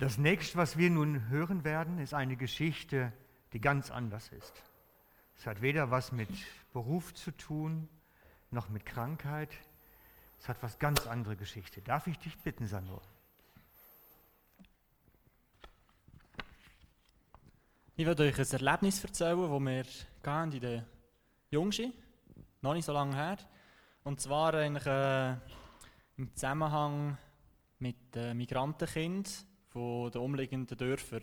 Das nächste, was wir nun hören werden, ist eine Geschichte, die ganz anders ist. Es hat weder was mit Beruf zu tun, noch mit Krankheit. Es hat was ganz andere Geschichte. Darf ich dich bitten, Sandro? Ich werde euch ein Erlebnis erzählen, das wir in der Jungschi, noch nicht so lange her. Und zwar eigentlich äh, im Zusammenhang mit äh, Migrantenkindern von den umliegenden Dörfern.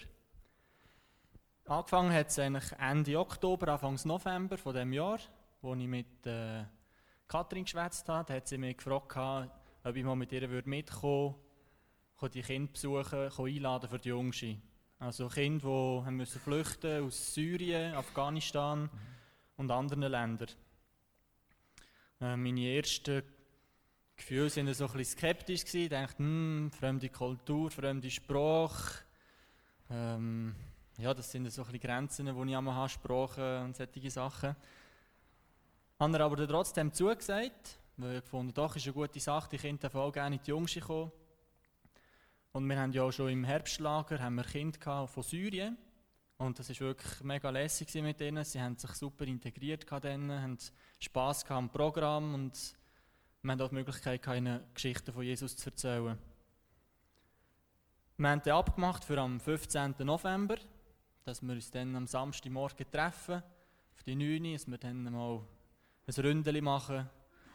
Angefangen hat es eigentlich Ende Oktober, Anfang November von dem Jahr, wo ich mit äh, Katrin geschwätzt habe. Da hat sie mich gefragt, ob ich mal mit ihr mitkommen würde, die Kinder besuchen, einladen für die Jungschi. Also Kinder, die müssen flüchten aus Syrien, Afghanistan mhm. und anderen Ländern. Äh, meine ersten Gefühle waren so ein bisschen skeptisch. Ich dachte, hm, fremde Kultur, fremde Sprache. Ähm, ja, das sind so ein bisschen Grenzen, die ich habe, Sprache und solche Sachen. Haben wir aber trotzdem zugesagt, weil ich gefunden doch, ist eine gute Sache, die Kinder dürfen gerne in die Jungschi kommen. Und wir haben ja auch schon im Herbstlager haben wir Kinder von Syrien. Und das war wirklich mega lässig mit ihnen. Sie haben sich super integriert, denen, haben Spass am Programm und wir haben auch die Möglichkeit, ihnen Geschichten von Jesus zu erzählen. Wir haben dann abgemacht für am 15. November, dass wir uns dann am Samstagmorgen treffen, auf die 9 Uhr, dass wir dann mal ein Ründeli machen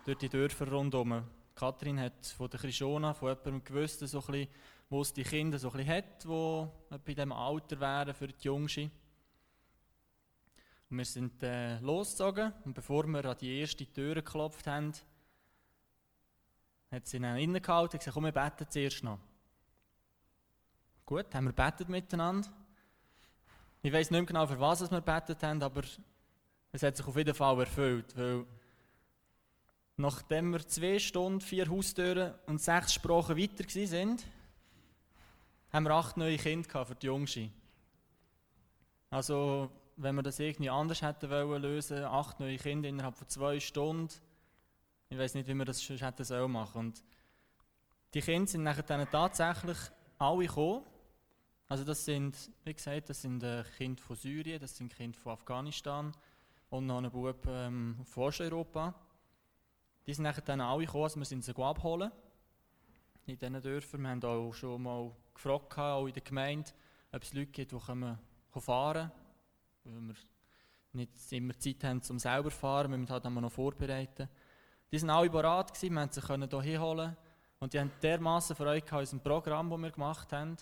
durch die Dörfer rundherum. Kathrin hat von der Krishona, von jemandem gewusst, so bisschen, wo es die Kinder so ein hat, die bei diesem Alter wären für die Jungschi. Wir sind äh, losgezogen und bevor wir an die erste Tür geklopft haben, hat sie dann innegehalten und gesagt, komm, wir beten zuerst noch. Gut, haben wir betet miteinander. Ich weiß nicht mehr genau, für was wir betet haben, aber es hat sich auf jeden Fall erfüllt, weil nachdem wir zwei Stunden, vier Haustüren und sechs Sprachen weiter sind, haben wir acht neue Kinder für die Jungschi. Also, wenn wir das irgendwie anders hätten wollen lösen, acht neue Kinder innerhalb von zwei Stunden, ich weiß nicht, wie wir das schon hätten sollen machen. Und die Kinder sind nachher dann tatsächlich alle gekommen. Also das sind, wie gesagt, das sind äh, Kinder von Syrien, das sind Kinder von Afghanistan und noch ein Bub ähm, von Osteuropa. Die sind nachher dann alle gekommen, also wir sind sie abholen in diesen Dörfern. Wir haben auch schon mal gefragt, auch in der Gemeinde, ob es Leute gibt, die fahren können, weil wir nicht immer Zeit haben, um selber zu fahren, wir müssen halt noch vorbereiten. Die waren alle bereit, wir konnten sie hier holen und die haben dermaßen Freude an unserem Programm, das wir gemacht haben.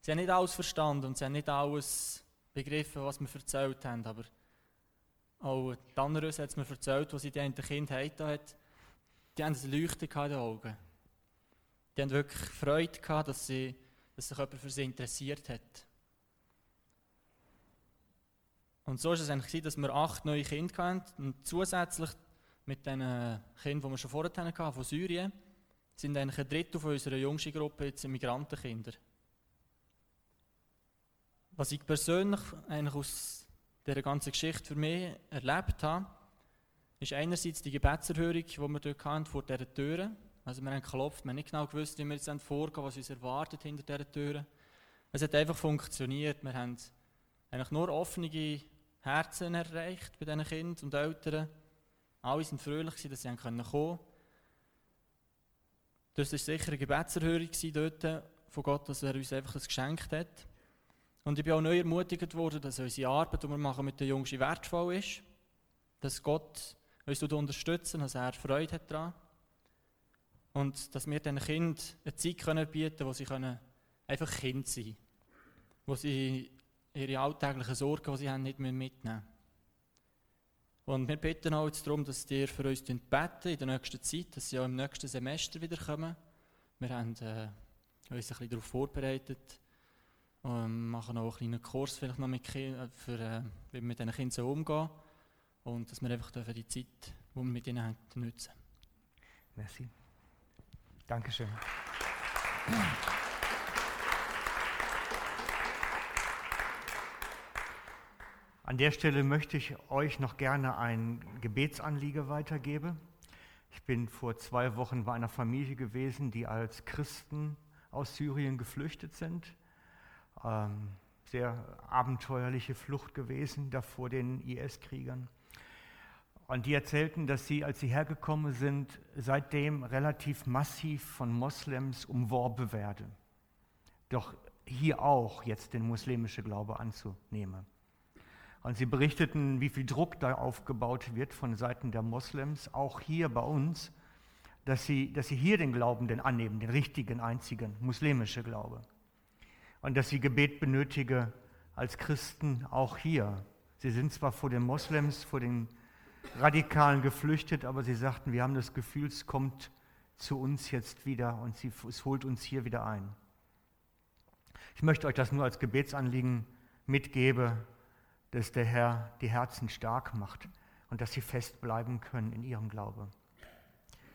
Sie haben nicht alles verstanden und sie haben nicht alles begriffen, was wir erzählt haben, aber auch die anderen hat es mir erzählt, was sie den Kind hatten, die haben ein Leuchten in den Augen. Die haben wirklich Freude gehabt, dass, sie, dass sich jemand für sie interessiert hat. Und so war es eigentlich, dass wir acht neue Kinder hatten und zusätzlich mit den Kindern, die wir schon vorher hatten, von Syrien, sind eigentlich ein Drittel von unserer jüngsten Gruppe jetzt Migrantenkinder. Was ich persönlich eigentlich aus dieser ganzen Geschichte für mich erlebt habe, ist einerseits die Gebetserhörung, die wir dort hatten, vor dieser Tür. Also wir haben geklopft, wir haben nicht genau gewusst, wie wir jetzt vorgehen, was uns erwartet hinter dieser Tür. Es hat einfach funktioniert. Wir haben eigentlich nur offene Herzen erreicht bei diesen Kindern und Eltern. Alle waren fröhlich, dass sie kommen konnten. Das war sicher eine Gebetserhörung dort von Gott, dass er uns einfach das geschenkt hat. Und ich bin auch neu ermutigt worden, dass unsere Arbeit, die wir machen mit den Jungen, wertvoll ist. Dass Gott uns unterstützen, dass er Freude hat daran. Und dass wir diesen Kindern eine Zeit bieten können, wo sie einfach Kind sein können. Wo sie ihre alltäglichen Sorgen, die sie haben, nicht mitnehmen müssen. Und wir bitten auch jetzt darum, dass ihr für uns beten in der nächsten Zeit, dass sie auch im nächsten Semester wiederkommen. Wir haben äh, uns ein bisschen darauf vorbereitet und machen auch einen kleinen Kurs vielleicht noch mit Kindern, für, äh, wie wir mit diesen Kindern umgehen und dass wir einfach die Zeit, die wir mit ihnen haben, nutzen. Merci. Dankeschön. An der Stelle möchte ich euch noch gerne ein Gebetsanliege weitergeben. Ich bin vor zwei Wochen bei einer Familie gewesen, die als Christen aus Syrien geflüchtet sind. Ähm, sehr abenteuerliche Flucht gewesen da vor den IS-Kriegern. Und die erzählten, dass sie, als sie hergekommen sind, seitdem relativ massiv von Moslems umworben werden. Doch hier auch jetzt den muslimischen Glaube anzunehmen. Und sie berichteten, wie viel Druck da aufgebaut wird von Seiten der Moslems, auch hier bei uns, dass sie, dass sie hier den Glauben denn annehmen, den richtigen, einzigen, muslimischen Glaube. Und dass sie Gebet benötigen als Christen auch hier. Sie sind zwar vor den Moslems, vor den Radikalen geflüchtet, aber sie sagten, wir haben das Gefühl, es kommt zu uns jetzt wieder und sie, es holt uns hier wieder ein. Ich möchte euch das nur als Gebetsanliegen mitgeben, dass der Herr die Herzen stark macht und dass sie festbleiben können in ihrem Glauben.